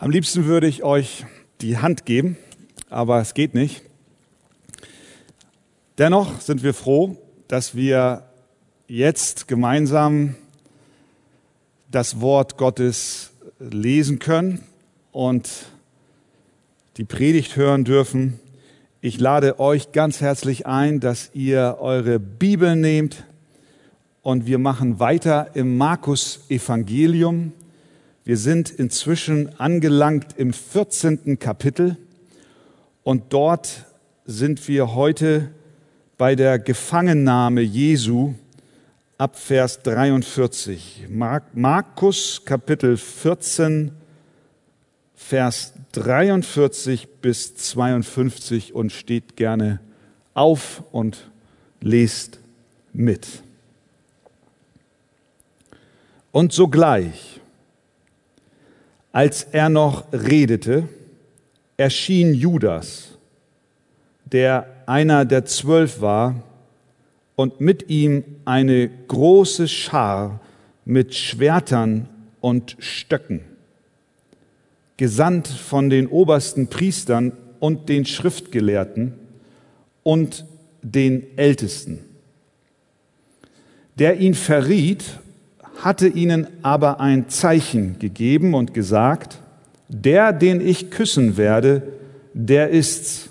Am liebsten würde ich euch die Hand geben, aber es geht nicht. Dennoch sind wir froh, dass wir jetzt gemeinsam das Wort Gottes lesen können und die Predigt hören dürfen. Ich lade euch ganz herzlich ein, dass ihr eure Bibel nehmt und wir machen weiter im Markus Evangelium. Wir sind inzwischen angelangt im 14. Kapitel und dort sind wir heute bei der Gefangennahme Jesu ab Vers 43. Markus Kapitel 14, Vers 43 bis 52 und steht gerne auf und lest mit. Und sogleich als er noch redete, erschien Judas, der einer der zwölf war, und mit ihm eine große Schar mit Schwertern und Stöcken, gesandt von den obersten Priestern und den Schriftgelehrten und den Ältesten. Der ihn verriet hatte ihnen aber ein Zeichen gegeben und gesagt, der, den ich küssen werde, der ist's,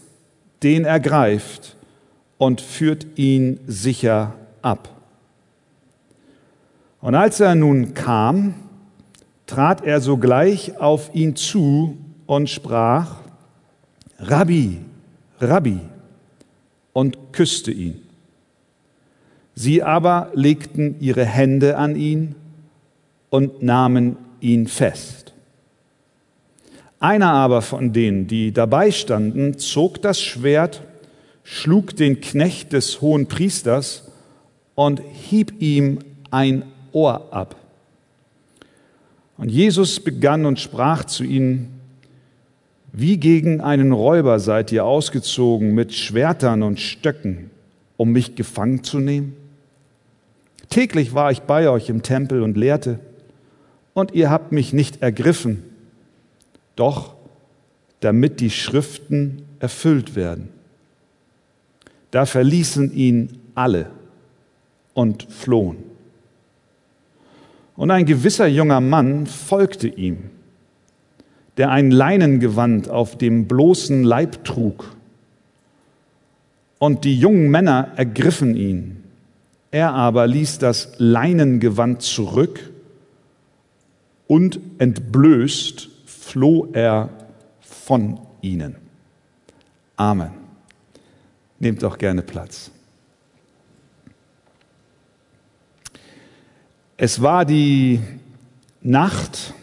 den ergreift und führt ihn sicher ab. Und als er nun kam, trat er sogleich auf ihn zu und sprach, Rabbi, Rabbi, und küsste ihn. Sie aber legten ihre Hände an ihn und nahmen ihn fest. Einer aber von denen, die dabei standen, zog das Schwert, schlug den Knecht des hohen Priesters und hieb ihm ein Ohr ab. Und Jesus begann und sprach zu ihnen, wie gegen einen Räuber seid ihr ausgezogen mit Schwertern und Stöcken, um mich gefangen zu nehmen? Täglich war ich bei euch im Tempel und lehrte, und ihr habt mich nicht ergriffen, doch damit die Schriften erfüllt werden. Da verließen ihn alle und flohen. Und ein gewisser junger Mann folgte ihm, der ein Leinengewand auf dem bloßen Leib trug. Und die jungen Männer ergriffen ihn er aber ließ das Leinengewand zurück und entblößt floh er von ihnen. Amen. Nehmt doch gerne Platz. Es war die Nacht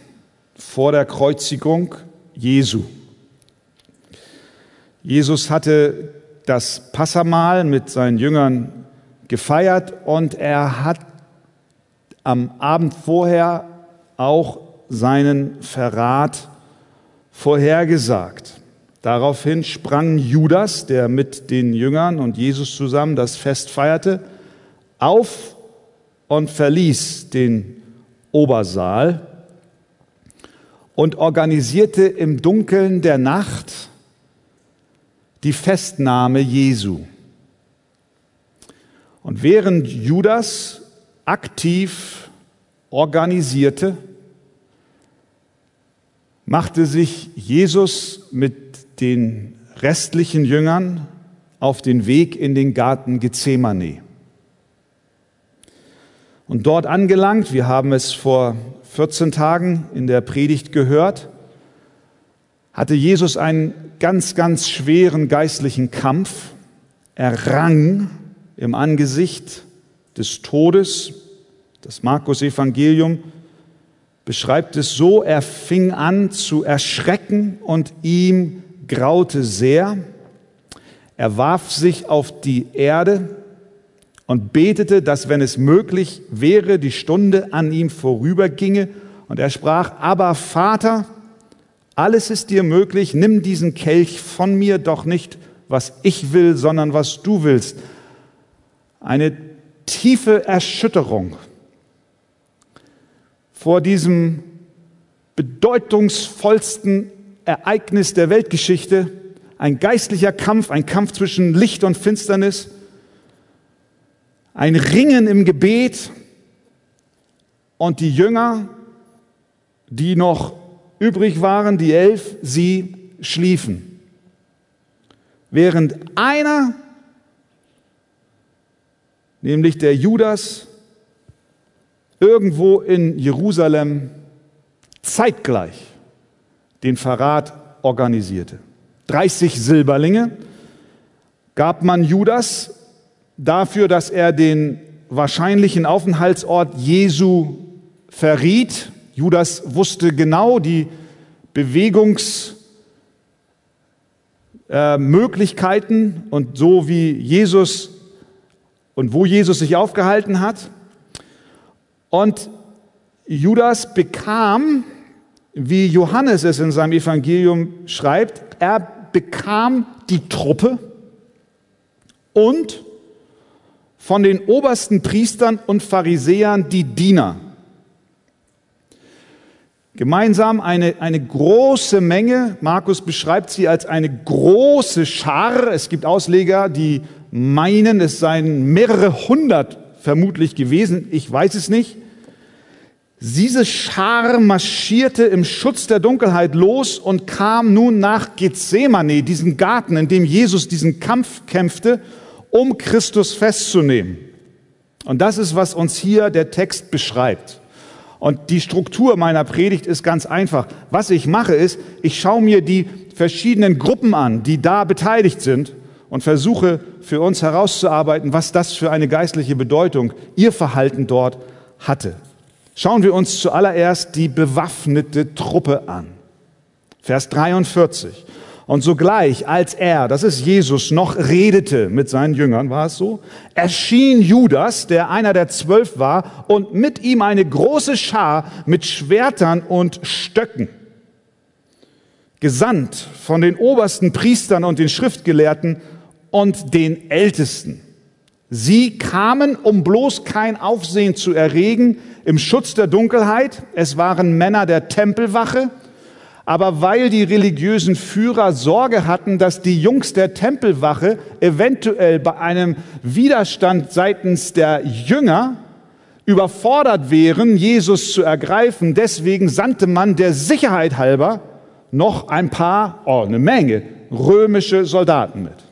vor der Kreuzigung Jesu. Jesus hatte das Passamal mit seinen Jüngern gefeiert und er hat am Abend vorher auch seinen Verrat vorhergesagt. Daraufhin sprang Judas, der mit den Jüngern und Jesus zusammen das Fest feierte, auf und verließ den Obersaal und organisierte im Dunkeln der Nacht die Festnahme Jesu. Und während Judas aktiv organisierte, machte sich Jesus mit den restlichen Jüngern auf den Weg in den Garten Gethsemane. Und dort angelangt, wir haben es vor 14 Tagen in der Predigt gehört, hatte Jesus einen ganz, ganz schweren geistlichen Kampf. Er rang im Angesicht des Todes. Das Markus Evangelium beschreibt es so, er fing an zu erschrecken und ihm graute sehr. Er warf sich auf die Erde und betete, dass wenn es möglich wäre, die Stunde an ihm vorüberginge. Und er sprach, aber Vater, alles ist dir möglich, nimm diesen Kelch von mir doch nicht, was ich will, sondern was du willst eine tiefe Erschütterung vor diesem bedeutungsvollsten Ereignis der Weltgeschichte, ein geistlicher Kampf, ein Kampf zwischen Licht und Finsternis, ein Ringen im Gebet. Und die Jünger, die noch übrig waren, die elf, sie schliefen. Während einer, nämlich der Judas, irgendwo in Jerusalem zeitgleich den Verrat organisierte. 30 Silberlinge gab man Judas dafür, dass er den wahrscheinlichen Aufenthaltsort Jesu verriet. Judas wusste genau die Bewegungsmöglichkeiten äh, und so wie Jesus und wo Jesus sich aufgehalten hat. Und Judas bekam, wie Johannes es in seinem Evangelium schreibt, er bekam die Truppe und von den obersten Priestern und Pharisäern die Diener. Gemeinsam eine, eine große Menge, Markus beschreibt sie als eine große Schar. Es gibt Ausleger, die meinen, es seien mehrere hundert vermutlich gewesen, ich weiß es nicht. Diese Schar marschierte im Schutz der Dunkelheit los und kam nun nach Gethsemane, diesen Garten, in dem Jesus diesen Kampf kämpfte, um Christus festzunehmen. Und das ist, was uns hier der Text beschreibt. Und die Struktur meiner Predigt ist ganz einfach. Was ich mache ist, ich schaue mir die verschiedenen Gruppen an, die da beteiligt sind und versuche für uns herauszuarbeiten, was das für eine geistliche Bedeutung ihr Verhalten dort hatte. Schauen wir uns zuallererst die bewaffnete Truppe an. Vers 43. Und sogleich, als er, das ist Jesus, noch redete mit seinen Jüngern, war es so, erschien Judas, der einer der zwölf war, und mit ihm eine große Schar mit Schwertern und Stöcken. Gesandt von den obersten Priestern und den Schriftgelehrten und den Ältesten. Sie kamen, um bloß kein Aufsehen zu erregen, im Schutz der Dunkelheit. Es waren Männer der Tempelwache. Aber weil die religiösen Führer Sorge hatten, dass die Jungs der Tempelwache eventuell bei einem Widerstand seitens der Jünger überfordert wären, Jesus zu ergreifen, deswegen sandte man der Sicherheit halber noch ein paar, oh, eine Menge römische Soldaten mit.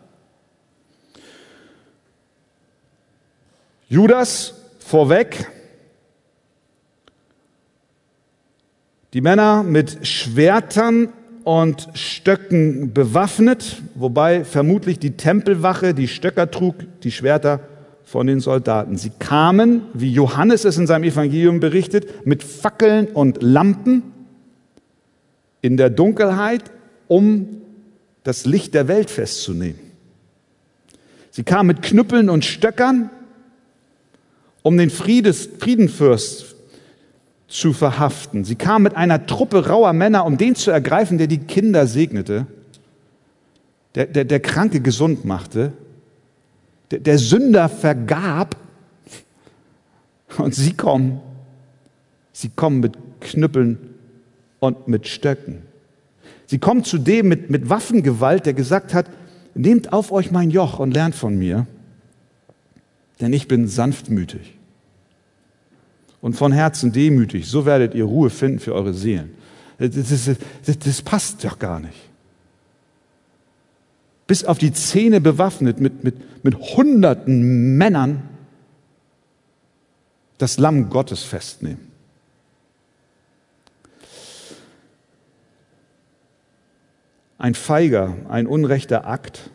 Judas vorweg, Die Männer mit Schwertern und Stöcken bewaffnet, wobei vermutlich die Tempelwache die Stöcker trug, die Schwerter von den Soldaten. Sie kamen, wie Johannes es in seinem Evangelium berichtet, mit Fackeln und Lampen in der Dunkelheit, um das Licht der Welt festzunehmen. Sie kamen mit Knüppeln und Stöckern, um den Friedes, Friedenfürst zu verhaften. Sie kam mit einer Truppe rauer Männer, um den zu ergreifen, der die Kinder segnete, der, der, der Kranke gesund machte, der, der Sünder vergab. Und sie kommen, sie kommen mit Knüppeln und mit Stöcken. Sie kommen zu dem mit, mit Waffengewalt, der gesagt hat, nehmt auf euch mein Joch und lernt von mir, denn ich bin sanftmütig und von Herzen demütig, so werdet ihr Ruhe finden für eure Seelen. Das, das, das, das passt doch gar nicht. Bis auf die Zähne bewaffnet mit, mit, mit hunderten Männern das Lamm Gottes festnehmen. Ein feiger, ein unrechter Akt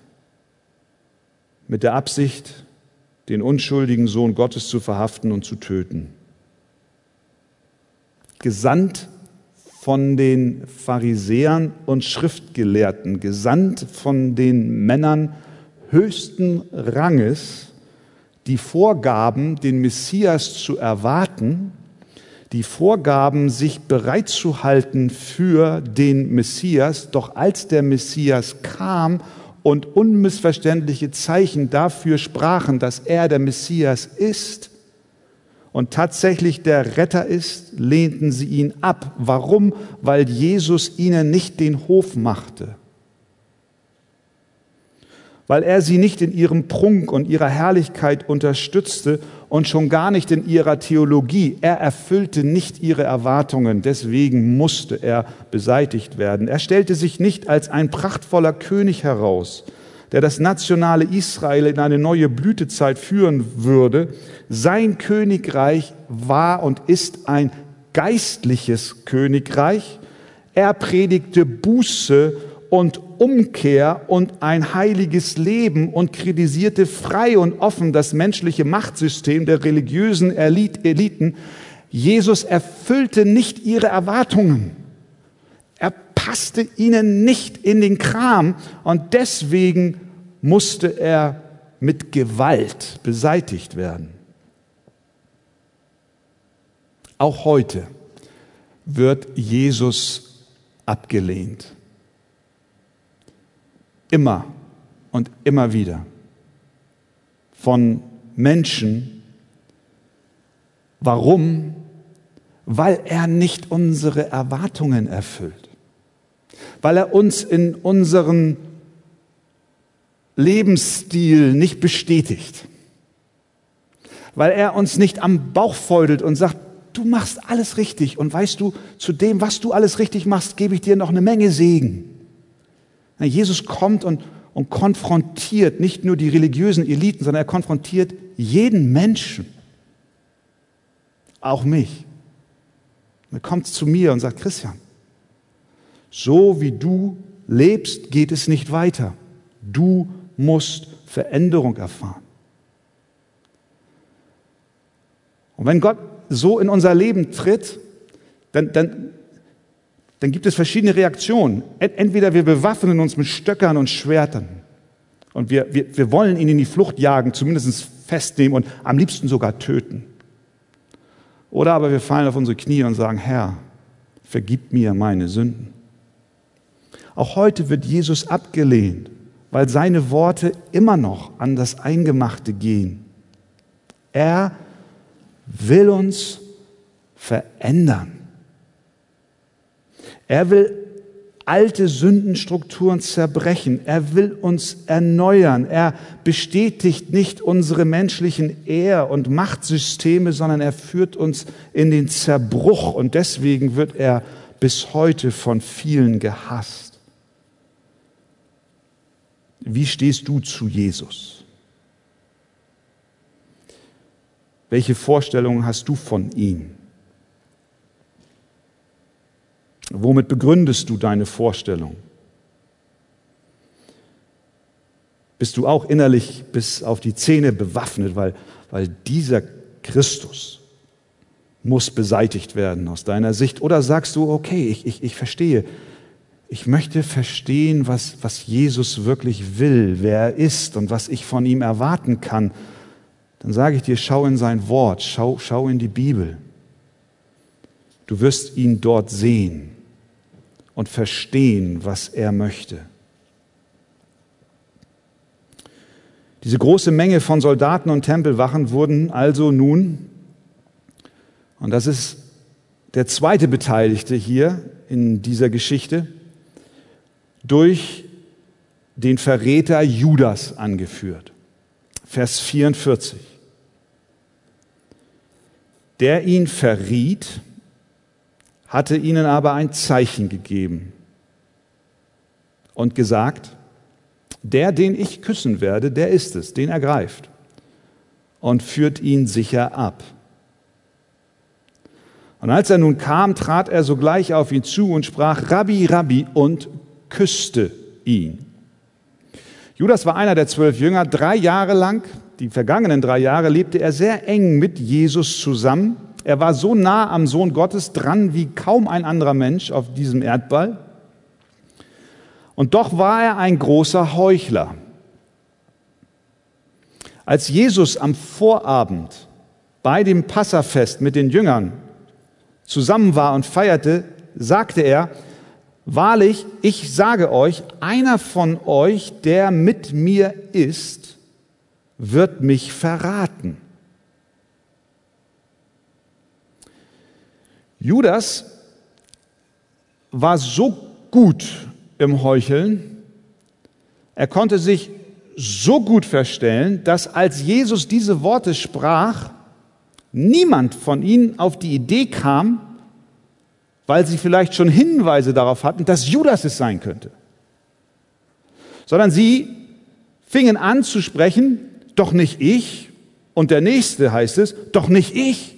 mit der Absicht, den unschuldigen Sohn Gottes zu verhaften und zu töten gesandt von den Pharisäern und Schriftgelehrten, gesandt von den Männern höchsten Ranges, die vorgaben, den Messias zu erwarten, die vorgaben, sich bereit zu halten für den Messias, doch als der Messias kam und unmissverständliche Zeichen dafür sprachen, dass er der Messias ist, und tatsächlich der Retter ist, lehnten sie ihn ab. Warum? Weil Jesus ihnen nicht den Hof machte. Weil er sie nicht in ihrem Prunk und ihrer Herrlichkeit unterstützte und schon gar nicht in ihrer Theologie. Er erfüllte nicht ihre Erwartungen, deswegen musste er beseitigt werden. Er stellte sich nicht als ein prachtvoller König heraus, der das nationale Israel in eine neue Blütezeit führen würde. Sein Königreich war und ist ein geistliches Königreich. Er predigte Buße und Umkehr und ein heiliges Leben und kritisierte frei und offen das menschliche Machtsystem der religiösen Eliten. Jesus erfüllte nicht ihre Erwartungen. Passte ihnen nicht in den Kram und deswegen musste er mit Gewalt beseitigt werden. Auch heute wird Jesus abgelehnt. Immer und immer wieder von Menschen. Warum? Weil er nicht unsere Erwartungen erfüllt. Weil er uns in unseren Lebensstil nicht bestätigt. Weil er uns nicht am Bauch feudelt und sagt, du machst alles richtig und weißt du, zu dem, was du alles richtig machst, gebe ich dir noch eine Menge Segen. Jesus kommt und, und konfrontiert nicht nur die religiösen Eliten, sondern er konfrontiert jeden Menschen, auch mich. Er kommt zu mir und sagt, Christian, so wie du lebst, geht es nicht weiter. Du musst Veränderung erfahren. Und wenn Gott so in unser Leben tritt, dann, dann, dann gibt es verschiedene Reaktionen. Entweder wir bewaffnen uns mit Stöckern und Schwertern und wir, wir, wir wollen ihn in die Flucht jagen, zumindest festnehmen und am liebsten sogar töten. Oder aber wir fallen auf unsere Knie und sagen, Herr, vergib mir meine Sünden. Auch heute wird Jesus abgelehnt, weil seine Worte immer noch an das Eingemachte gehen. Er will uns verändern. Er will alte Sündenstrukturen zerbrechen. Er will uns erneuern. Er bestätigt nicht unsere menschlichen Ehr- und Machtsysteme, sondern er führt uns in den Zerbruch. Und deswegen wird er bis heute von vielen gehasst. Wie stehst du zu Jesus? Welche Vorstellungen hast du von ihm? Womit begründest du deine Vorstellung? Bist du auch innerlich bis auf die Zähne bewaffnet, weil, weil dieser Christus muss beseitigt werden aus deiner Sicht? Oder sagst du, okay, ich, ich, ich verstehe, ich möchte verstehen, was, was Jesus wirklich will, wer er ist und was ich von ihm erwarten kann. Dann sage ich dir, schau in sein Wort, schau, schau in die Bibel. Du wirst ihn dort sehen und verstehen, was er möchte. Diese große Menge von Soldaten und Tempelwachen wurden also nun, und das ist der zweite Beteiligte hier in dieser Geschichte, durch den Verräter Judas angeführt. Vers 44. Der ihn verriet hatte ihnen aber ein Zeichen gegeben und gesagt, der, den ich küssen werde, der ist es, den ergreift und führt ihn sicher ab. Und als er nun kam, trat er sogleich auf ihn zu und sprach, Rabbi, Rabbi, und küsste ihn. Judas war einer der zwölf Jünger. Drei Jahre lang, die vergangenen drei Jahre, lebte er sehr eng mit Jesus zusammen. Er war so nah am Sohn Gottes dran wie kaum ein anderer Mensch auf diesem Erdball. Und doch war er ein großer Heuchler. Als Jesus am Vorabend bei dem Passafest mit den Jüngern zusammen war und feierte, sagte er, Wahrlich, ich sage euch, einer von euch, der mit mir ist, wird mich verraten. Judas war so gut im Heucheln, er konnte sich so gut verstellen, dass als Jesus diese Worte sprach, niemand von ihnen auf die Idee kam, weil sie vielleicht schon Hinweise darauf hatten, dass Judas es sein könnte. Sondern sie fingen an zu sprechen, doch nicht ich, und der nächste heißt es, doch nicht ich.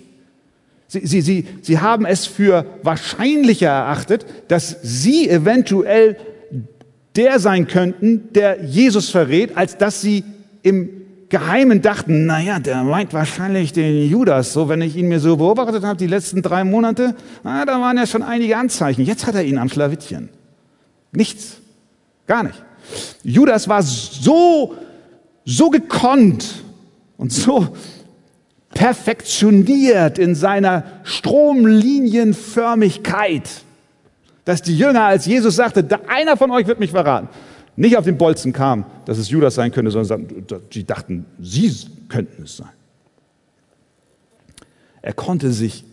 Sie, sie, sie, sie haben es für wahrscheinlicher erachtet, dass sie eventuell der sein könnten, der Jesus verrät, als dass sie im Geheimen dachten, naja, der meint wahrscheinlich den Judas. So, wenn ich ihn mir so beobachtet habe, die letzten drei Monate, na, da waren ja schon einige Anzeichen. Jetzt hat er ihn am Schlawittchen. Nichts. Gar nicht. Judas war so, so gekonnt und so perfektioniert in seiner Stromlinienförmigkeit, dass die Jünger, als Jesus sagte, einer von euch wird mich verraten, nicht auf den Bolzen kam, dass es Judas sein könnte, sondern sie dachten, sie könnten es sein. Er konnte sich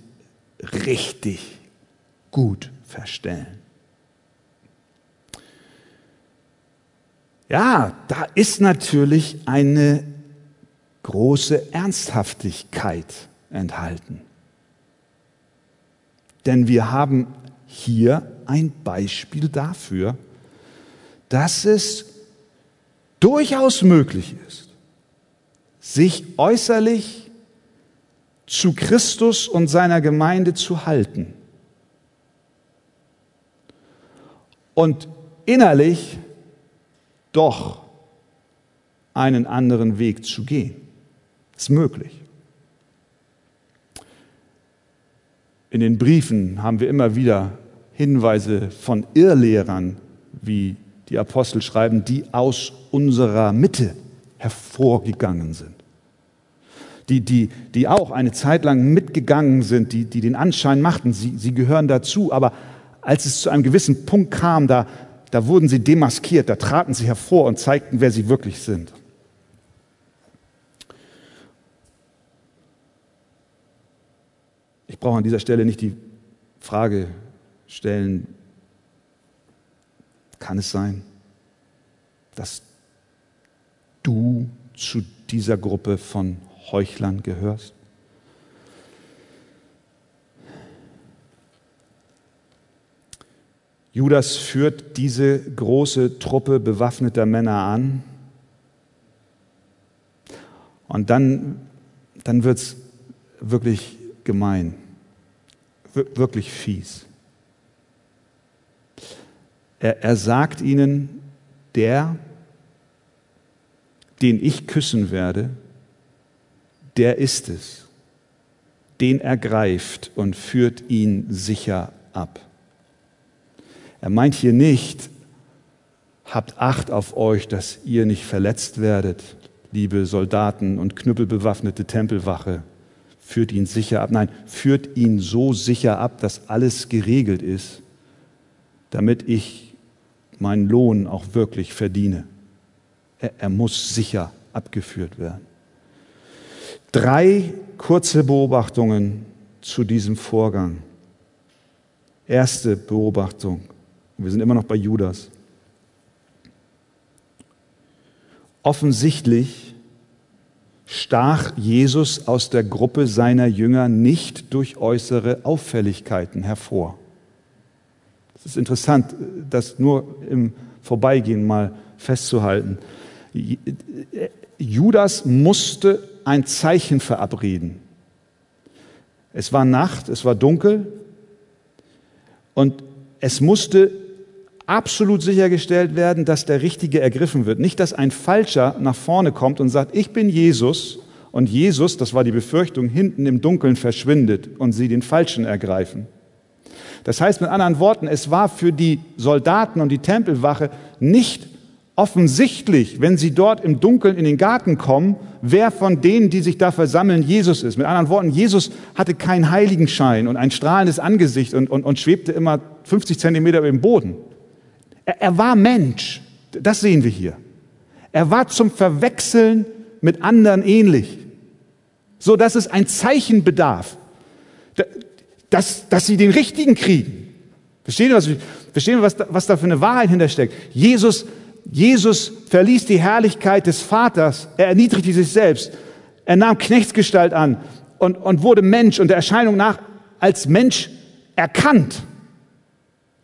richtig gut verstellen. Ja, da ist natürlich eine große Ernsthaftigkeit enthalten. Denn wir haben hier ein Beispiel dafür, dass es durchaus möglich ist, sich äußerlich zu Christus und seiner Gemeinde zu halten und innerlich doch einen anderen Weg zu gehen. Ist möglich. In den Briefen haben wir immer wieder Hinweise von Irrlehrern, wie die Apostel schreiben, die aus unserer Mitte hervorgegangen sind. Die, die, die auch eine Zeit lang mitgegangen sind, die, die den Anschein machten, sie, sie gehören dazu. Aber als es zu einem gewissen Punkt kam, da, da wurden sie demaskiert, da traten sie hervor und zeigten, wer sie wirklich sind. Ich brauche an dieser Stelle nicht die Frage stellen, kann es sein, dass du zu dieser Gruppe von Heuchlern gehörst? Judas führt diese große Truppe bewaffneter Männer an. Und dann, dann wird es wirklich gemein, wirklich fies. Er, er sagt ihnen, der, den ich küssen werde, der ist es. Den ergreift und führt ihn sicher ab. Er meint hier nicht, habt Acht auf euch, dass ihr nicht verletzt werdet, liebe Soldaten und knüppelbewaffnete Tempelwache. Führt ihn sicher ab. Nein, führt ihn so sicher ab, dass alles geregelt ist, damit ich meinen Lohn auch wirklich verdiene. Er, er muss sicher abgeführt werden. Drei kurze Beobachtungen zu diesem Vorgang. Erste Beobachtung. Wir sind immer noch bei Judas. Offensichtlich stach Jesus aus der Gruppe seiner Jünger nicht durch äußere Auffälligkeiten hervor. Es ist interessant, das nur im Vorbeigehen mal festzuhalten. Judas musste ein Zeichen verabreden. Es war Nacht, es war dunkel und es musste absolut sichergestellt werden, dass der Richtige ergriffen wird. Nicht, dass ein Falscher nach vorne kommt und sagt, ich bin Jesus und Jesus, das war die Befürchtung, hinten im Dunkeln verschwindet und sie den Falschen ergreifen. Das heißt mit anderen Worten, es war für die Soldaten und die Tempelwache nicht offensichtlich, wenn sie dort im Dunkeln in den Garten kommen, wer von denen, die sich da versammeln, Jesus ist. Mit anderen Worten, Jesus hatte keinen Heiligenschein und ein strahlendes Angesicht und, und, und schwebte immer 50 Zentimeter über dem Boden. Er, er war Mensch. Das sehen wir hier. Er war zum Verwechseln mit anderen ähnlich, so dass es ein Zeichen bedarf. Dass, dass sie den richtigen kriegen. Verstehen wir, was, verstehen wir was, da, was da für eine Wahrheit hintersteckt? Jesus, Jesus verließ die Herrlichkeit des Vaters, er erniedrigte sich selbst, er nahm Knechtsgestalt an und, und wurde Mensch und der Erscheinung nach als Mensch erkannt.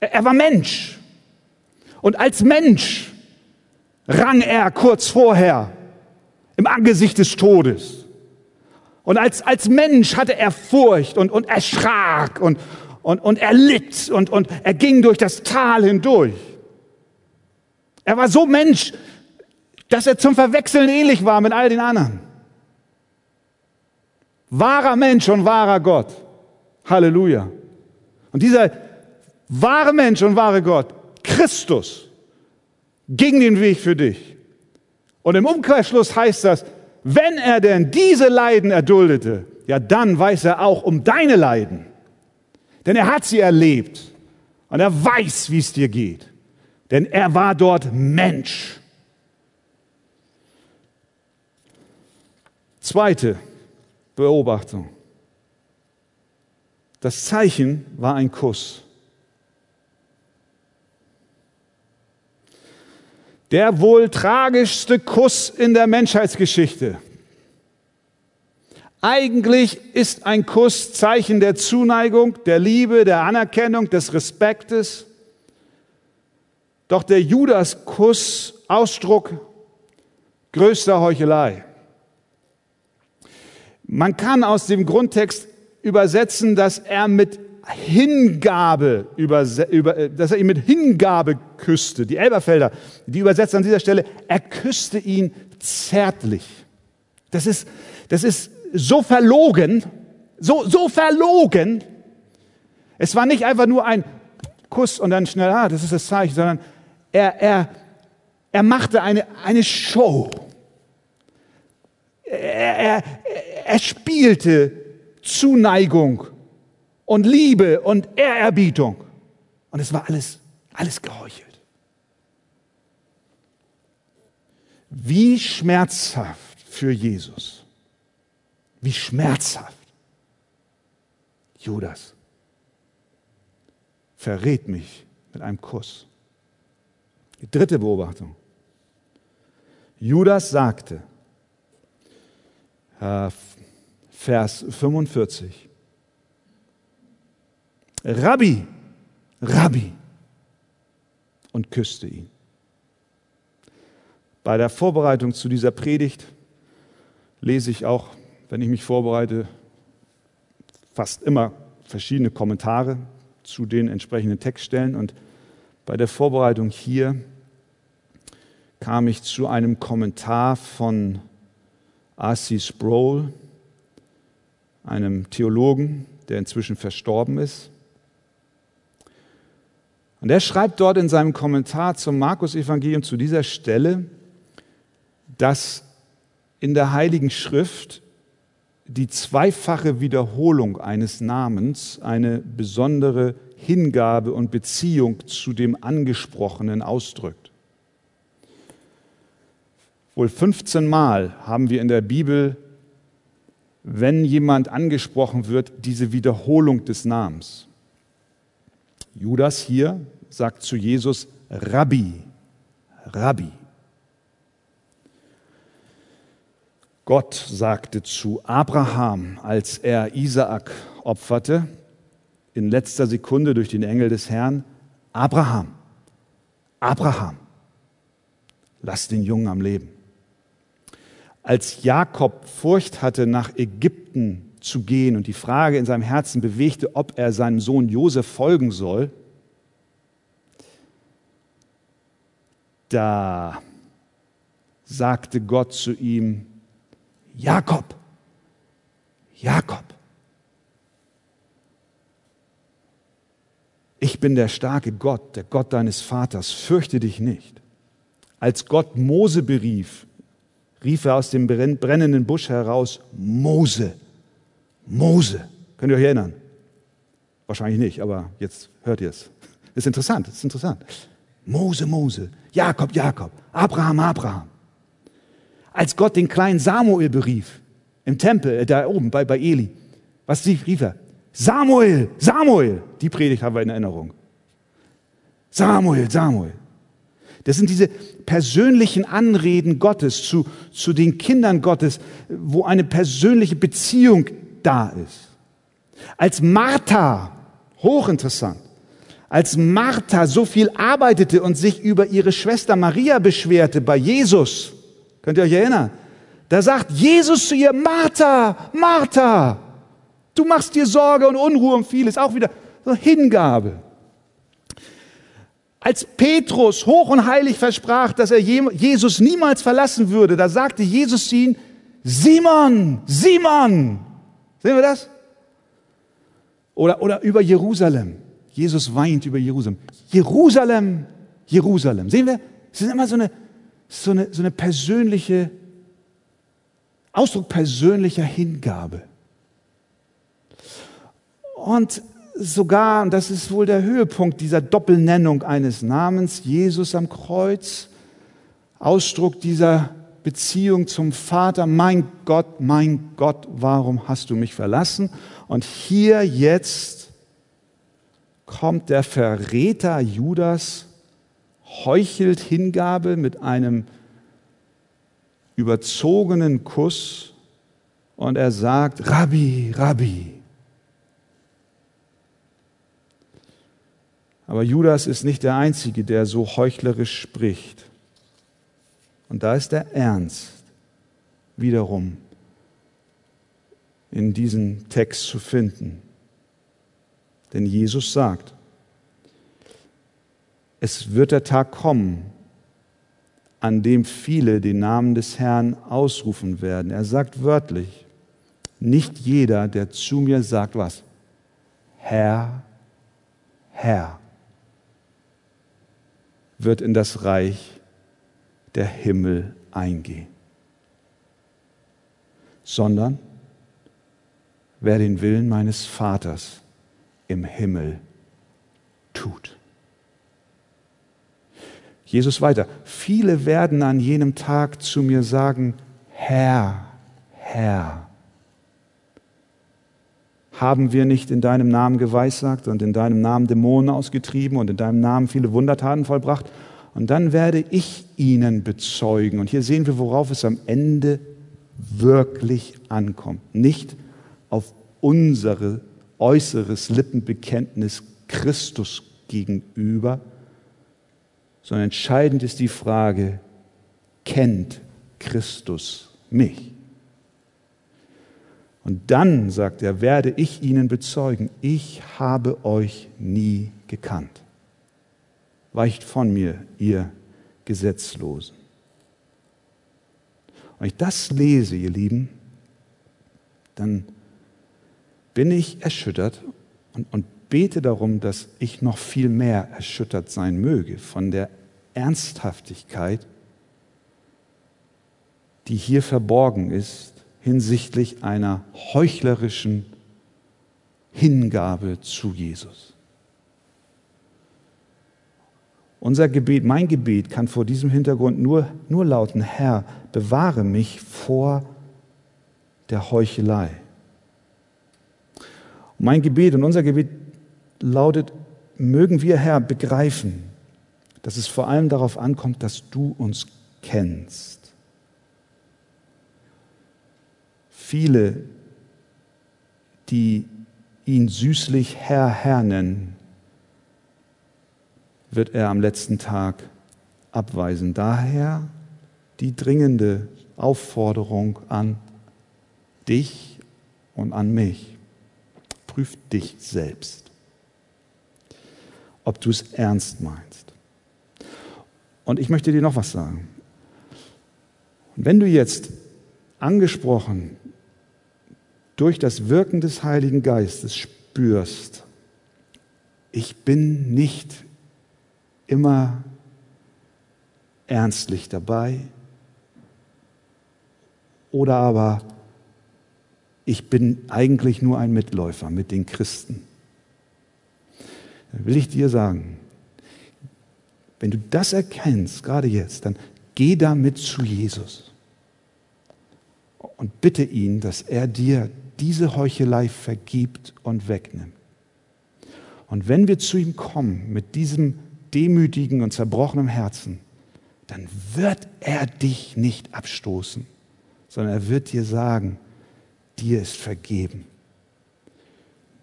Er, er war Mensch. Und als Mensch rang er kurz vorher im Angesicht des Todes. Und als, als Mensch hatte er Furcht und, und erschrak und, und, und er litt und, und er ging durch das Tal hindurch. Er war so Mensch, dass er zum Verwechseln ähnlich war mit all den anderen. Wahrer Mensch und wahrer Gott. Halleluja. Und dieser wahre Mensch und wahre Gott, Christus, ging den Weg für dich. Und im Umkehrschluss heißt das, wenn er denn diese Leiden erduldete, ja dann weiß er auch um deine Leiden. Denn er hat sie erlebt und er weiß, wie es dir geht. Denn er war dort Mensch. Zweite Beobachtung. Das Zeichen war ein Kuss. Der wohl tragischste Kuss in der Menschheitsgeschichte. Eigentlich ist ein Kuss Zeichen der Zuneigung, der Liebe, der Anerkennung, des Respektes. Doch der Judas-Kuss Ausdruck größter Heuchelei. Man kann aus dem Grundtext übersetzen, dass er mit Hingabe, über, über, dass er ihn mit Hingabe küsste. Die Elberfelder, die übersetzt an dieser Stelle, er küsste ihn zärtlich. Das ist, das ist so verlogen, so, so verlogen. Es war nicht einfach nur ein Kuss und dann schnell, ah, das ist das Zeichen, sondern er, er, er machte eine, eine Show. Er, er, er spielte Zuneigung und Liebe und Ehrerbietung. Und es war alles, alles geheuchelt. Wie schmerzhaft für Jesus. Wie schmerzhaft. Judas verrät mich mit einem Kuss. Die dritte Beobachtung. Judas sagte, äh, Vers 45, Rabbi, Rabbi, und küsste ihn. Bei der Vorbereitung zu dieser Predigt lese ich auch wenn ich mich vorbereite, fast immer verschiedene Kommentare zu den entsprechenden Textstellen. Und bei der Vorbereitung hier kam ich zu einem Kommentar von R.C. Sproul, einem Theologen, der inzwischen verstorben ist. Und er schreibt dort in seinem Kommentar zum Markus-Evangelium zu dieser Stelle, dass in der Heiligen Schrift die zweifache Wiederholung eines Namens eine besondere Hingabe und Beziehung zu dem Angesprochenen ausdrückt. Wohl 15 Mal haben wir in der Bibel, wenn jemand angesprochen wird, diese Wiederholung des Namens. Judas hier sagt zu Jesus Rabbi, Rabbi. Gott sagte zu Abraham, als er Isaak opferte, in letzter Sekunde durch den Engel des Herrn, Abraham, Abraham, lass den Jungen am Leben. Als Jakob Furcht hatte, nach Ägypten zu gehen und die Frage in seinem Herzen bewegte, ob er seinem Sohn Josef folgen soll, da sagte Gott zu ihm, Jakob, Jakob. Ich bin der starke Gott, der Gott deines Vaters, fürchte dich nicht. Als Gott Mose berief, rief er aus dem brennenden Busch heraus, Mose, Mose. Könnt ihr euch erinnern? Wahrscheinlich nicht, aber jetzt hört ihr es. Ist interessant, ist interessant. Mose, Mose, Jakob, Jakob, Abraham, Abraham. Als Gott den kleinen Samuel berief, im Tempel, äh, da oben bei, bei Eli, was rief er? Samuel, Samuel. Die Predigt haben wir in Erinnerung. Samuel, Samuel. Das sind diese persönlichen Anreden Gottes zu, zu den Kindern Gottes, wo eine persönliche Beziehung da ist. Als Martha, hochinteressant, als Martha so viel arbeitete und sich über ihre Schwester Maria beschwerte bei Jesus, könnt ihr euch erinnern? Da sagt Jesus zu ihr, Martha, Martha, du machst dir Sorge und Unruhe um vieles, auch wieder so Hingabe. Als Petrus hoch und heilig versprach, dass er Jesus niemals verlassen würde, da sagte Jesus zu ihm, Simon, Simon. Sehen wir das? Oder, oder über Jerusalem. Jesus weint über Jerusalem. Jerusalem, Jerusalem. Sehen wir? Es ist immer so eine, so eine, so eine persönliche, Ausdruck persönlicher Hingabe. Und sogar, und das ist wohl der Höhepunkt dieser Doppelnennung eines Namens, Jesus am Kreuz, Ausdruck dieser Beziehung zum Vater, mein Gott, mein Gott, warum hast du mich verlassen? Und hier jetzt kommt der Verräter Judas, heuchelt Hingabe mit einem überzogenen Kuss und er sagt, Rabbi, Rabbi. Aber Judas ist nicht der Einzige, der so heuchlerisch spricht. Und da ist der Ernst wiederum in diesem Text zu finden. Denn Jesus sagt, es wird der Tag kommen, an dem viele den Namen des Herrn ausrufen werden. Er sagt wörtlich, nicht jeder, der zu mir sagt, was? Herr, Herr wird in das Reich der Himmel eingehen, sondern wer den Willen meines Vaters im Himmel tut. Jesus weiter, viele werden an jenem Tag zu mir sagen, Herr, Herr, haben wir nicht in deinem Namen geweissagt und in deinem Namen Dämonen ausgetrieben und in deinem Namen viele Wundertaten vollbracht? Und dann werde ich ihnen bezeugen. Und hier sehen wir, worauf es am Ende wirklich ankommt. Nicht auf unsere äußeres Lippenbekenntnis Christus gegenüber, sondern entscheidend ist die Frage, kennt Christus mich? Und dann, sagt er, werde ich ihnen bezeugen, ich habe euch nie gekannt. Weicht von mir, ihr Gesetzlosen. Wenn ich das lese, ihr Lieben, dann bin ich erschüttert und, und bete darum, dass ich noch viel mehr erschüttert sein möge von der Ernsthaftigkeit, die hier verborgen ist hinsichtlich einer heuchlerischen Hingabe zu Jesus. Unser Gebet, mein Gebet kann vor diesem Hintergrund nur, nur lauten, Herr, bewahre mich vor der Heuchelei. Mein Gebet und unser Gebet lautet, mögen wir, Herr, begreifen, dass es vor allem darauf ankommt, dass du uns kennst Viele, die ihn süßlich Herr, Herr nennen, wird er am letzten Tag abweisen. Daher die dringende Aufforderung an dich und an mich. Prüf dich selbst, ob du es ernst meinst. Und ich möchte dir noch was sagen. wenn du jetzt angesprochen durch das Wirken des Heiligen Geistes spürst, ich bin nicht immer ernstlich dabei oder aber ich bin eigentlich nur ein Mitläufer mit den Christen. Dann will ich dir sagen, wenn du das erkennst, gerade jetzt, dann geh damit zu Jesus und bitte ihn, dass er dir diese Heuchelei vergibt und wegnimmt. Und wenn wir zu ihm kommen mit diesem demütigen und zerbrochenen Herzen, dann wird er dich nicht abstoßen, sondern er wird dir sagen, dir ist vergeben.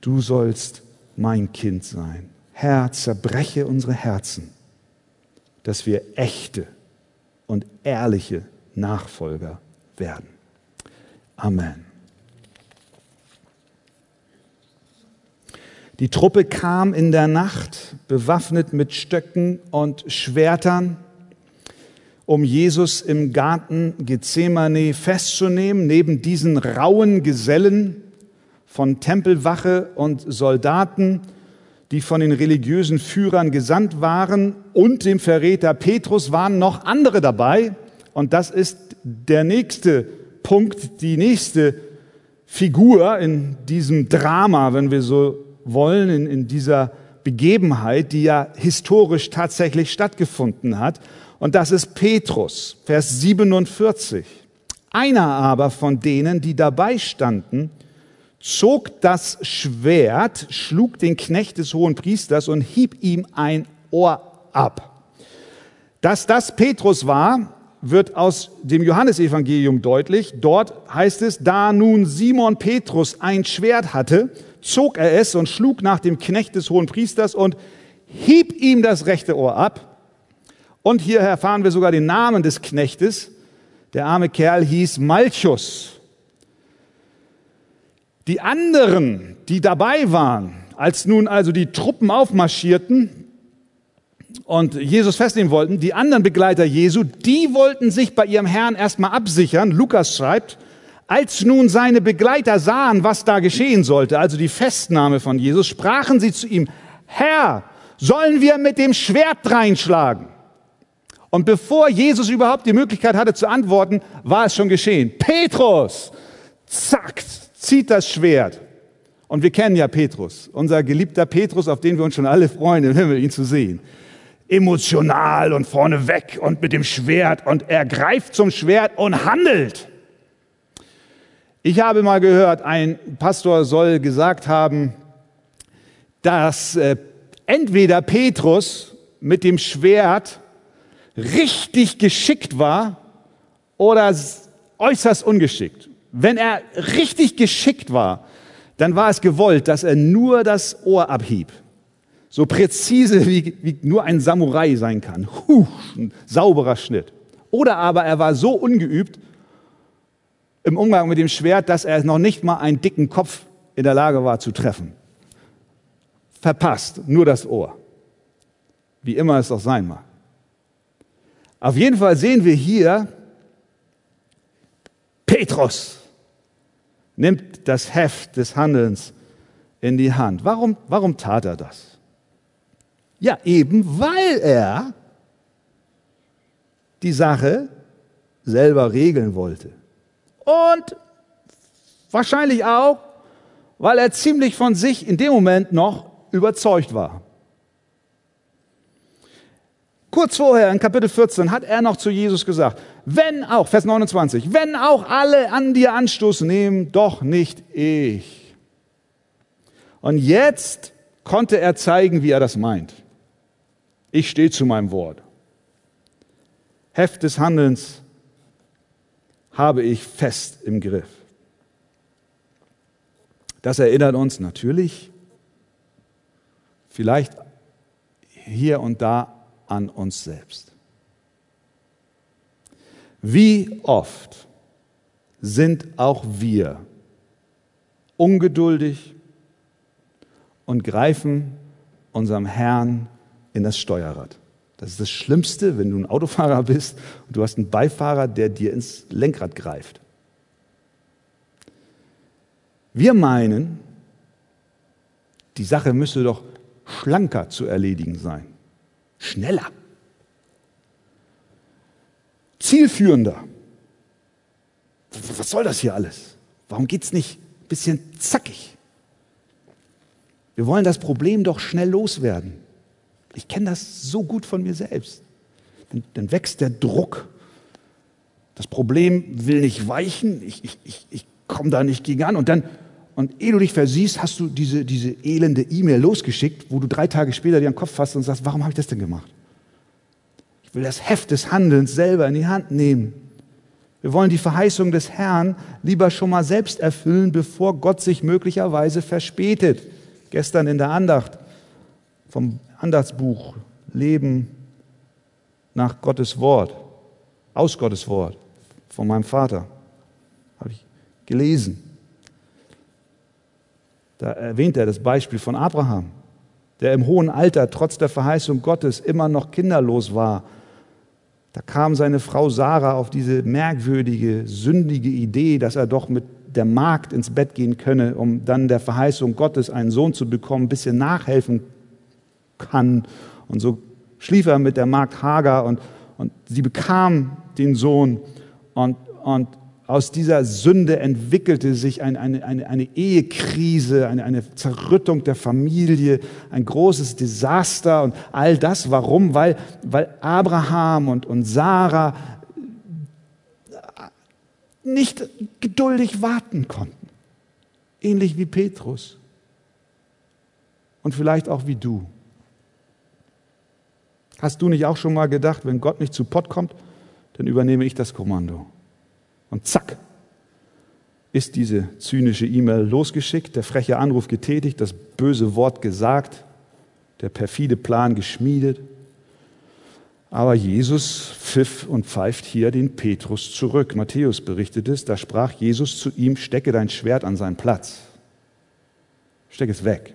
Du sollst mein Kind sein. Herr, zerbreche unsere Herzen, dass wir echte und ehrliche Nachfolger werden. Amen. Die Truppe kam in der Nacht, bewaffnet mit Stöcken und Schwertern, um Jesus im Garten Gethsemane festzunehmen, neben diesen rauen Gesellen von Tempelwache und Soldaten, die von den religiösen Führern gesandt waren, und dem Verräter Petrus waren noch andere dabei. Und das ist der nächste Punkt, die nächste Figur in diesem Drama, wenn wir so wollen, in, in dieser Begebenheit, die ja historisch tatsächlich stattgefunden hat. Und das ist Petrus, Vers 47. Einer aber von denen, die dabei standen, zog das Schwert, schlug den Knecht des hohen Priesters und hieb ihm ein Ohr ab. Dass das Petrus war, wird aus dem Johannesevangelium deutlich. Dort heißt es, da nun Simon Petrus ein Schwert hatte, zog er es und schlug nach dem Knecht des hohen Priesters und hieb ihm das rechte Ohr ab. Und hier erfahren wir sogar den Namen des Knechtes. Der arme Kerl hieß Malchus. Die anderen, die dabei waren, als nun also die Truppen aufmarschierten und Jesus festnehmen wollten, die anderen Begleiter Jesu, die wollten sich bei ihrem Herrn erstmal absichern. Lukas schreibt, als nun seine Begleiter sahen, was da geschehen sollte, also die Festnahme von Jesus, sprachen sie zu ihm, Herr, sollen wir mit dem Schwert reinschlagen? Und bevor Jesus überhaupt die Möglichkeit hatte zu antworten, war es schon geschehen. Petrus, zack, zieht das Schwert. Und wir kennen ja Petrus, unser geliebter Petrus, auf den wir uns schon alle freuen, im Himmel ihn zu sehen. Emotional und vorneweg und mit dem Schwert und er greift zum Schwert und handelt. Ich habe mal gehört, ein Pastor soll gesagt haben, dass äh, entweder Petrus mit dem Schwert richtig geschickt war oder äußerst ungeschickt. Wenn er richtig geschickt war, dann war es gewollt, dass er nur das Ohr abhieb. So präzise wie, wie nur ein Samurai sein kann. Huh, ein sauberer Schnitt. Oder aber er war so ungeübt, im Umgang mit dem Schwert, dass er noch nicht mal einen dicken Kopf in der Lage war zu treffen. Verpasst, nur das Ohr. Wie immer es auch sein mag. Auf jeden Fall sehen wir hier, Petrus nimmt das Heft des Handelns in die Hand. Warum, warum tat er das? Ja, eben weil er die Sache selber regeln wollte und wahrscheinlich auch, weil er ziemlich von sich in dem Moment noch überzeugt war. Kurz vorher in Kapitel 14 hat er noch zu Jesus gesagt, wenn auch, Vers 29, wenn auch alle an dir Anstoß nehmen, doch nicht ich. Und jetzt konnte er zeigen, wie er das meint. Ich stehe zu meinem Wort. Heft des Handelns habe ich fest im Griff. Das erinnert uns natürlich vielleicht hier und da an uns selbst. Wie oft sind auch wir ungeduldig und greifen unserem Herrn in das Steuerrad? Das ist das Schlimmste, wenn du ein Autofahrer bist und du hast einen Beifahrer, der dir ins Lenkrad greift. Wir meinen, die Sache müsste doch schlanker zu erledigen sein, schneller, zielführender. Was soll das hier alles? Warum geht es nicht ein bisschen zackig? Wir wollen das Problem doch schnell loswerden. Ich kenne das so gut von mir selbst. Dann, dann, wächst der Druck. Das Problem will nicht weichen, ich, ich, ich, ich komme da nicht gegen an. Und dann und ehe du dich versiehst, hast du diese, diese elende E-Mail losgeschickt, wo du drei Tage später dir am Kopf fasst und sagst, warum habe ich das denn gemacht? Ich will das Heft des Handelns selber in die Hand nehmen. Wir wollen die Verheißung des Herrn lieber schon mal selbst erfüllen, bevor Gott sich möglicherweise verspätet. Gestern in der Andacht vom Andachtsbuch Leben nach Gottes Wort, aus Gottes Wort, von meinem Vater, habe ich gelesen. Da erwähnt er das Beispiel von Abraham, der im hohen Alter trotz der Verheißung Gottes immer noch kinderlos war da kam seine Frau Sarah auf diese merkwürdige, sündige Idee, dass er doch mit der Magd ins Bett gehen könne, um dann der Verheißung Gottes einen Sohn zu bekommen, ein bisschen nachhelfen kann. Und so schlief er mit der Magd Hagar und, und sie bekam den Sohn. Und, und aus dieser Sünde entwickelte sich eine, eine, eine, eine Ehekrise, eine, eine Zerrüttung der Familie, ein großes Desaster und all das. Warum? Weil, weil Abraham und, und Sarah nicht geduldig warten konnten. Ähnlich wie Petrus. Und vielleicht auch wie du. Hast du nicht auch schon mal gedacht, wenn Gott nicht zu Pott kommt, dann übernehme ich das Kommando? Und zack, ist diese zynische E-Mail losgeschickt, der freche Anruf getätigt, das böse Wort gesagt, der perfide Plan geschmiedet. Aber Jesus pfiff und pfeift hier den Petrus zurück. Matthäus berichtet es, da sprach Jesus zu ihm, stecke dein Schwert an seinen Platz. Steck es weg.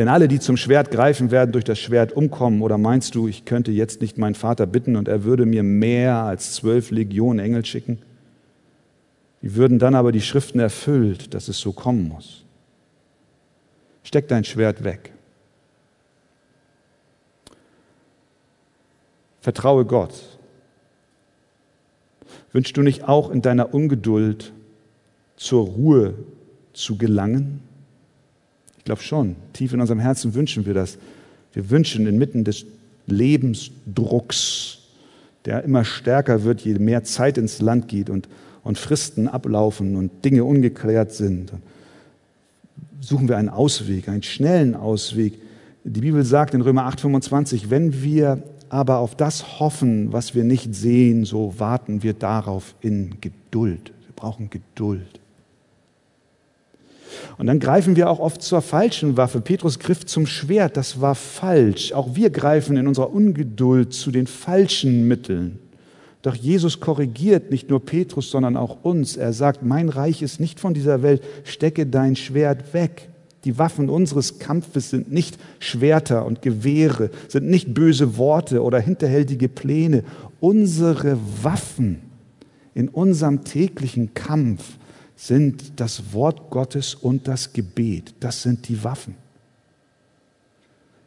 Denn alle, die zum Schwert greifen, werden durch das Schwert umkommen. Oder meinst du, ich könnte jetzt nicht meinen Vater bitten und er würde mir mehr als zwölf Legionen Engel schicken? Die würden dann aber die Schriften erfüllt, dass es so kommen muss. Steck dein Schwert weg. Vertraue Gott. Wünschst du nicht auch in deiner Ungeduld zur Ruhe zu gelangen? Glaube schon, tief in unserem Herzen wünschen wir das. Wir wünschen inmitten des Lebensdrucks, der immer stärker wird, je mehr Zeit ins Land geht und, und Fristen ablaufen und Dinge ungeklärt sind. Suchen wir einen Ausweg, einen schnellen Ausweg. Die Bibel sagt in Römer 8:25, wenn wir aber auf das hoffen, was wir nicht sehen, so warten wir darauf in Geduld. Wir brauchen Geduld. Und dann greifen wir auch oft zur falschen Waffe. Petrus griff zum Schwert, das war falsch. Auch wir greifen in unserer Ungeduld zu den falschen Mitteln. Doch Jesus korrigiert nicht nur Petrus, sondern auch uns. Er sagt, mein Reich ist nicht von dieser Welt, stecke dein Schwert weg. Die Waffen unseres Kampfes sind nicht Schwerter und Gewehre, sind nicht böse Worte oder hinterhältige Pläne. Unsere Waffen in unserem täglichen Kampf sind das Wort Gottes und das Gebet. Das sind die Waffen.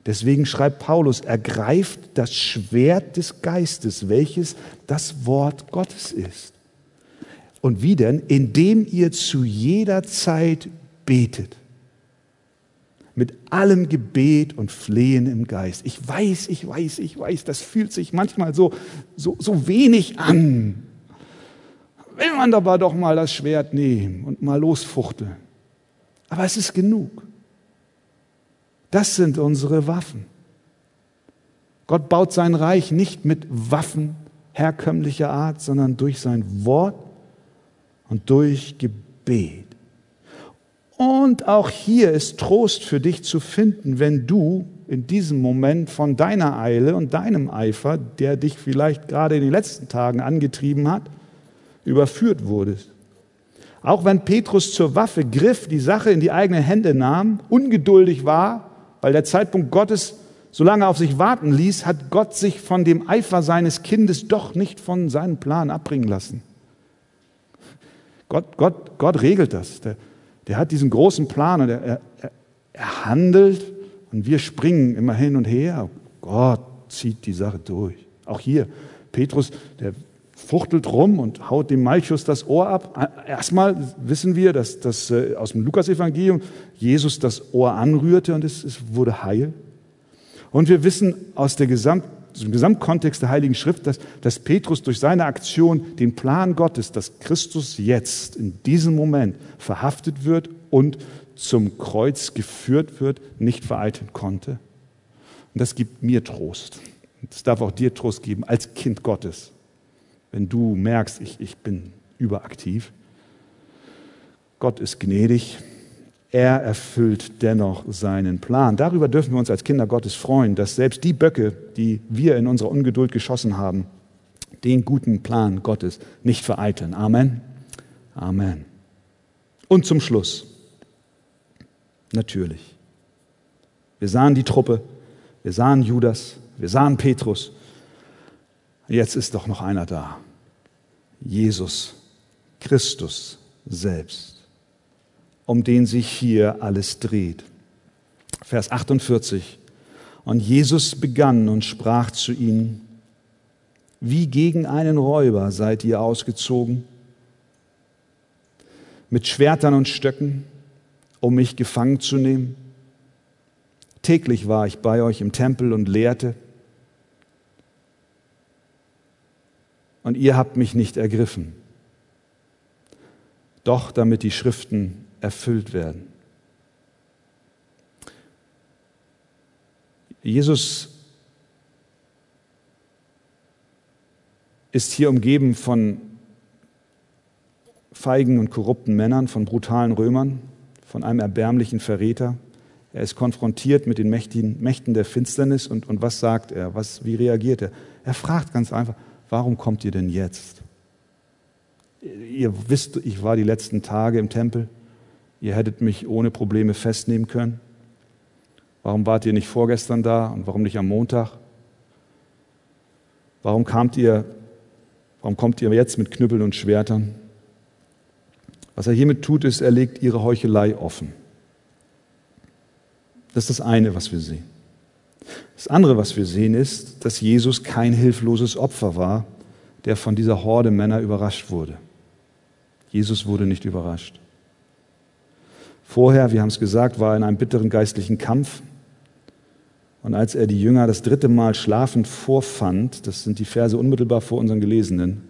Deswegen schreibt Paulus, ergreift das Schwert des Geistes, welches das Wort Gottes ist. Und wie denn? Indem ihr zu jeder Zeit betet. Mit allem Gebet und Flehen im Geist. Ich weiß, ich weiß, ich weiß, das fühlt sich manchmal so, so, so wenig an will man dabei doch mal das Schwert nehmen und mal losfuchteln. Aber es ist genug. Das sind unsere Waffen. Gott baut sein Reich nicht mit Waffen herkömmlicher Art, sondern durch sein Wort und durch Gebet. Und auch hier ist Trost für dich zu finden, wenn du in diesem Moment von deiner Eile und deinem Eifer, der dich vielleicht gerade in den letzten Tagen angetrieben hat, überführt wurdest. Auch wenn Petrus zur Waffe griff, die Sache in die eigenen Hände nahm, ungeduldig war, weil der Zeitpunkt Gottes so lange auf sich warten ließ, hat Gott sich von dem Eifer seines Kindes doch nicht von seinem Plan abbringen lassen. Gott, Gott, Gott regelt das. Der, der hat diesen großen Plan und er, er, er handelt und wir springen immer hin und her. Gott zieht die Sache durch. Auch hier, Petrus, der fuchtelt rum und haut dem Malchus das Ohr ab. Erstmal wissen wir, dass, dass äh, aus dem Lukasevangelium Jesus das Ohr anrührte und es, es wurde heil. Und wir wissen aus der gesamten im Gesamtkontext der Heiligen Schrift, dass, dass Petrus durch seine Aktion den Plan Gottes, dass Christus jetzt in diesem Moment verhaftet wird und zum Kreuz geführt wird, nicht vereiteln konnte. Und das gibt mir Trost. Das darf auch dir Trost geben als Kind Gottes, wenn du merkst, ich, ich bin überaktiv. Gott ist gnädig, er erfüllt dennoch seinen Plan. Darüber dürfen wir uns als Kinder Gottes freuen, dass selbst die Böcke, die wir in unserer Ungeduld geschossen haben, den guten Plan Gottes nicht vereiteln. Amen. Amen. Und zum Schluss, natürlich, wir sahen die Truppe, wir sahen Judas, wir sahen Petrus. Jetzt ist doch noch einer da. Jesus, Christus selbst um den sich hier alles dreht. Vers 48. Und Jesus begann und sprach zu ihnen, wie gegen einen Räuber seid ihr ausgezogen, mit Schwertern und Stöcken, um mich gefangen zu nehmen. Täglich war ich bei euch im Tempel und lehrte, und ihr habt mich nicht ergriffen. Doch damit die Schriften erfüllt werden. Jesus ist hier umgeben von feigen und korrupten Männern, von brutalen Römern, von einem erbärmlichen Verräter. Er ist konfrontiert mit den Mächten, der Finsternis und, und was sagt er? Was, wie reagiert er? Er fragt ganz einfach, warum kommt ihr denn jetzt? Ihr wisst, ich war die letzten Tage im Tempel. Ihr hättet mich ohne Probleme festnehmen können. Warum wart ihr nicht vorgestern da und warum nicht am Montag? Warum kamt ihr, warum kommt ihr jetzt mit Knüppeln und Schwertern? Was er hiermit tut, ist, er legt ihre Heuchelei offen. Das ist das eine, was wir sehen. Das andere, was wir sehen, ist, dass Jesus kein hilfloses Opfer war, der von dieser Horde Männer überrascht wurde. Jesus wurde nicht überrascht. Vorher, wir haben es gesagt, war er in einem bitteren geistlichen Kampf. Und als er die Jünger das dritte Mal schlafend vorfand, das sind die Verse unmittelbar vor unseren Gelesenen,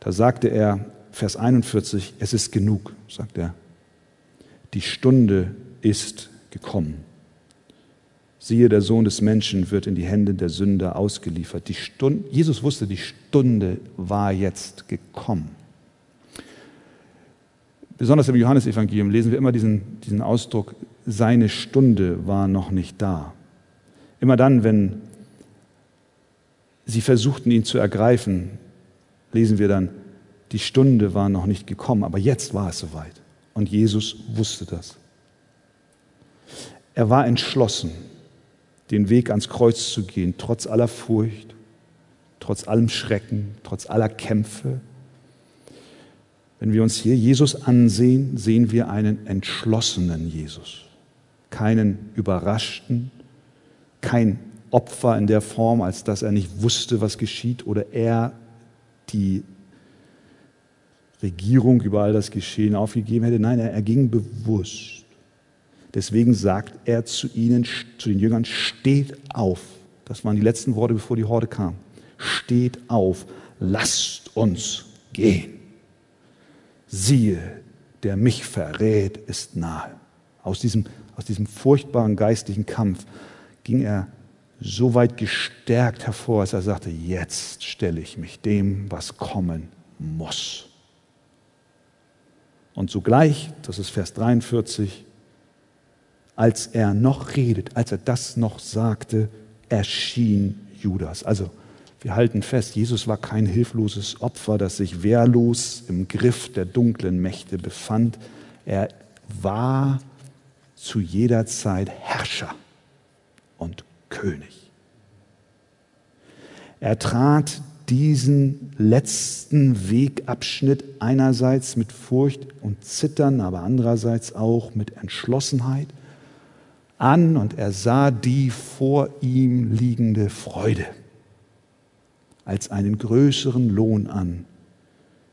da sagte er, Vers 41, es ist genug, sagt er. Die Stunde ist gekommen. Siehe, der Sohn des Menschen wird in die Hände der Sünder ausgeliefert. Stunde, Jesus wusste, die Stunde war jetzt gekommen. Besonders im Johannesevangelium lesen wir immer diesen, diesen Ausdruck, seine Stunde war noch nicht da. Immer dann, wenn sie versuchten, ihn zu ergreifen, lesen wir dann, die Stunde war noch nicht gekommen, aber jetzt war es soweit. Und Jesus wusste das. Er war entschlossen, den Weg ans Kreuz zu gehen, trotz aller Furcht, trotz allem Schrecken, trotz aller Kämpfe, wenn wir uns hier Jesus ansehen, sehen wir einen entschlossenen Jesus, keinen überraschten, kein Opfer in der Form, als dass er nicht wusste, was geschieht oder er die Regierung über all das Geschehen aufgegeben hätte. Nein, er, er ging bewusst. Deswegen sagt er zu ihnen, zu den Jüngern, steht auf. Das waren die letzten Worte, bevor die Horde kam. Steht auf, lasst uns gehen siehe, der mich verrät, ist nahe. Aus diesem, aus diesem furchtbaren geistlichen Kampf ging er so weit gestärkt hervor, als er sagte, jetzt stelle ich mich dem, was kommen muss. Und sogleich, das ist Vers 43, als er noch redet, als er das noch sagte, erschien Judas. Also wir halten fest, Jesus war kein hilfloses Opfer, das sich wehrlos im Griff der dunklen Mächte befand. Er war zu jeder Zeit Herrscher und König. Er trat diesen letzten Wegabschnitt einerseits mit Furcht und Zittern, aber andererseits auch mit Entschlossenheit an und er sah die vor ihm liegende Freude als einen größeren Lohn an,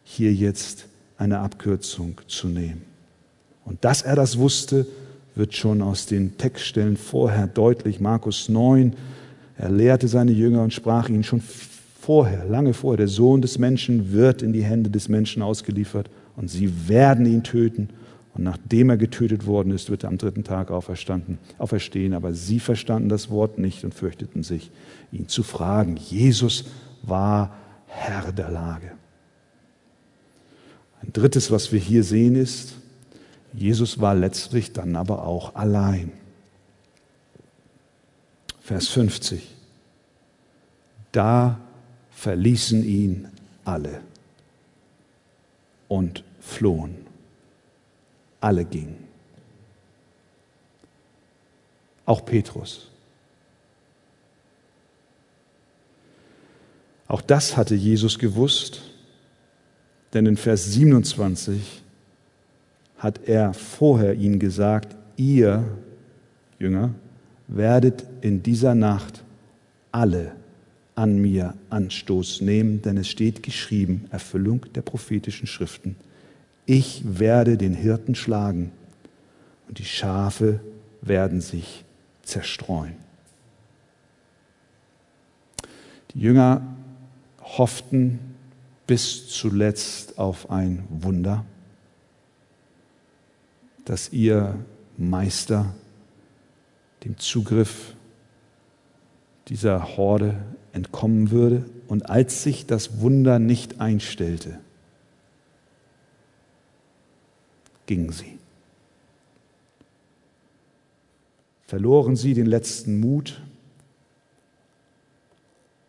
hier jetzt eine Abkürzung zu nehmen. Und dass er das wusste, wird schon aus den Textstellen vorher deutlich. Markus 9, Er lehrte seine Jünger und sprach ihnen schon vorher, lange vorher, der Sohn des Menschen wird in die Hände des Menschen ausgeliefert und sie werden ihn töten. Und nachdem er getötet worden ist, wird er am dritten Tag auferstanden, auferstehen. Aber sie verstanden das Wort nicht und fürchteten sich, ihn zu fragen. Jesus war Herr der Lage. Ein drittes, was wir hier sehen, ist, Jesus war letztlich dann aber auch allein. Vers 50. Da verließen ihn alle und flohen. Alle gingen. Auch Petrus. Auch das hatte Jesus gewusst, denn in Vers 27 hat er vorher ihnen gesagt, ihr Jünger werdet in dieser Nacht alle an mir Anstoß nehmen, denn es steht geschrieben, Erfüllung der prophetischen Schriften, ich werde den Hirten schlagen und die Schafe werden sich zerstreuen. Die Jünger hofften bis zuletzt auf ein Wunder, dass ihr Meister dem Zugriff dieser Horde entkommen würde. Und als sich das Wunder nicht einstellte, gingen sie. Verloren sie den letzten Mut?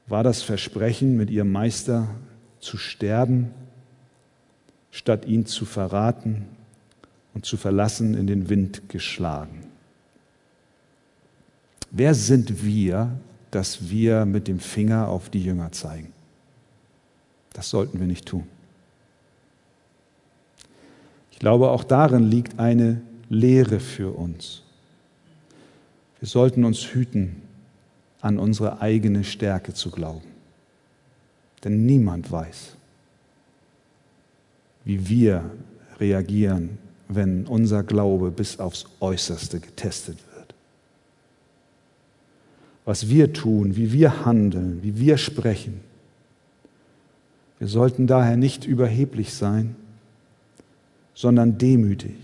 War das Versprechen, mit ihrem Meister zu sterben, statt ihn zu verraten und zu verlassen, in den Wind geschlagen? Wer sind wir, dass wir mit dem Finger auf die Jünger zeigen? Das sollten wir nicht tun. Ich glaube, auch darin liegt eine Lehre für uns. Wir sollten uns hüten, an unsere eigene Stärke zu glauben. Denn niemand weiß, wie wir reagieren, wenn unser Glaube bis aufs Äußerste getestet wird was wir tun, wie wir handeln, wie wir sprechen. Wir sollten daher nicht überheblich sein, sondern demütig.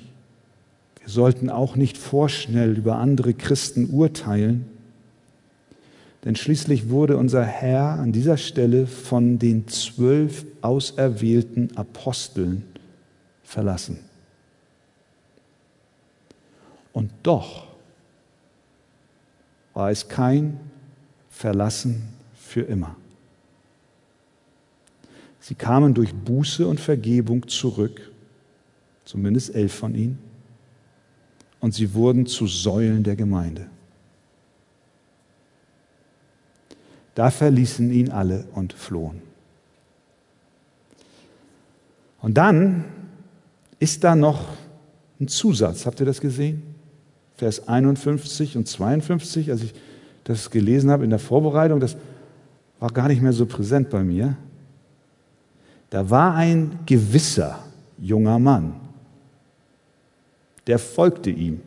Wir sollten auch nicht vorschnell über andere Christen urteilen, denn schließlich wurde unser Herr an dieser Stelle von den zwölf auserwählten Aposteln verlassen. Und doch war es kein Verlassen für immer. Sie kamen durch Buße und Vergebung zurück, zumindest elf von ihnen, und sie wurden zu Säulen der Gemeinde. Da verließen ihn alle und flohen. Und dann ist da noch ein Zusatz. Habt ihr das gesehen? Vers 51 und 52, als ich das gelesen habe in der Vorbereitung, das war gar nicht mehr so präsent bei mir. Da war ein gewisser junger Mann, der folgte ihm.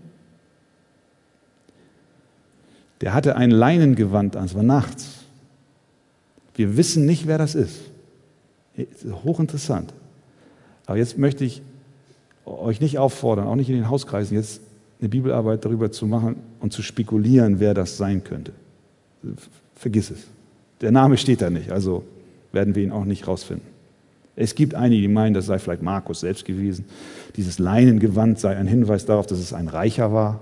Der hatte ein Leinengewand an, es war nachts. Wir wissen nicht, wer das ist. Hochinteressant. Aber jetzt möchte ich euch nicht auffordern, auch nicht in den Hauskreisen, jetzt eine Bibelarbeit darüber zu machen und zu spekulieren, wer das sein könnte. Vergiss es. Der Name steht da nicht, also werden wir ihn auch nicht rausfinden. Es gibt einige, die meinen, das sei vielleicht Markus selbst gewesen. Dieses Leinengewand sei ein Hinweis darauf, dass es ein Reicher war.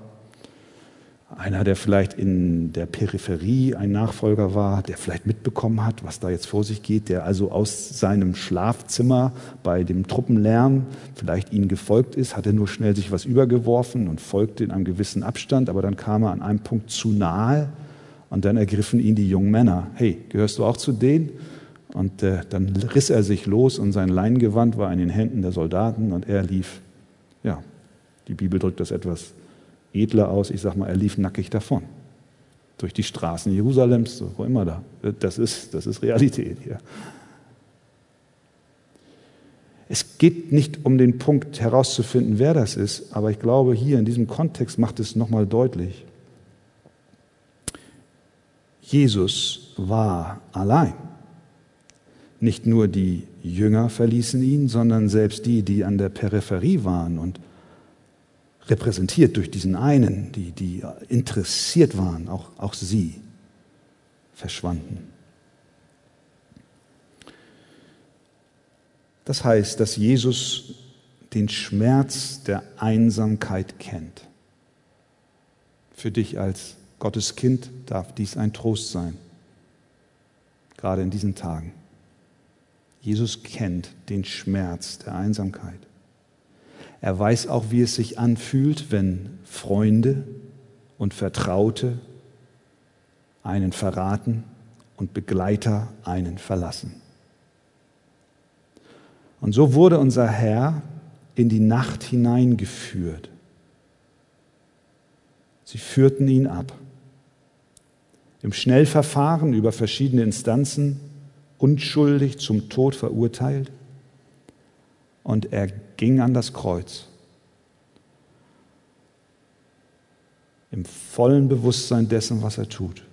Einer, der vielleicht in der Peripherie ein Nachfolger war, der vielleicht mitbekommen hat, was da jetzt vor sich geht, der also aus seinem Schlafzimmer bei dem Truppenlärm vielleicht ihnen gefolgt ist, hat er nur schnell sich was übergeworfen und folgte in einem gewissen Abstand, aber dann kam er an einem Punkt zu nahe und dann ergriffen ihn die jungen Männer. Hey, gehörst du auch zu denen? Und äh, dann riss er sich los und sein Leingewand war in den Händen der Soldaten und er lief, ja, die Bibel drückt das etwas edler aus. Ich sage mal, er lief nackig davon. Durch die Straßen Jerusalems, wo immer da. Das ist, das ist Realität hier. Es geht nicht um den Punkt herauszufinden, wer das ist, aber ich glaube, hier in diesem Kontext macht es nochmal deutlich. Jesus war allein. Nicht nur die Jünger verließen ihn, sondern selbst die, die an der Peripherie waren und repräsentiert durch diesen einen, die, die interessiert waren, auch, auch sie verschwanden. Das heißt, dass Jesus den Schmerz der Einsamkeit kennt. Für dich als Gottes Kind darf dies ein Trost sein, gerade in diesen Tagen. Jesus kennt den Schmerz der Einsamkeit. Er weiß auch, wie es sich anfühlt, wenn Freunde und Vertraute einen verraten und Begleiter einen verlassen. Und so wurde unser Herr in die Nacht hineingeführt. Sie führten ihn ab. Im Schnellverfahren über verschiedene Instanzen unschuldig zum Tod verurteilt. Und er ging an das Kreuz. Im vollen Bewusstsein dessen, was er tut,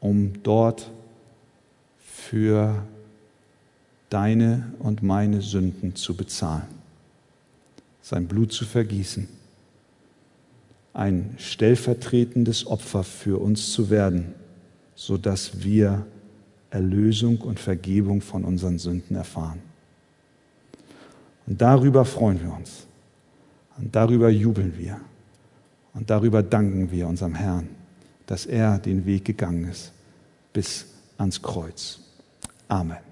um dort für deine und meine Sünden zu bezahlen, sein Blut zu vergießen, ein stellvertretendes Opfer für uns zu werden, sodass wir Erlösung und Vergebung von unseren Sünden erfahren. Und darüber freuen wir uns. Und darüber jubeln wir. Und darüber danken wir unserem Herrn, dass er den Weg gegangen ist bis ans Kreuz. Amen.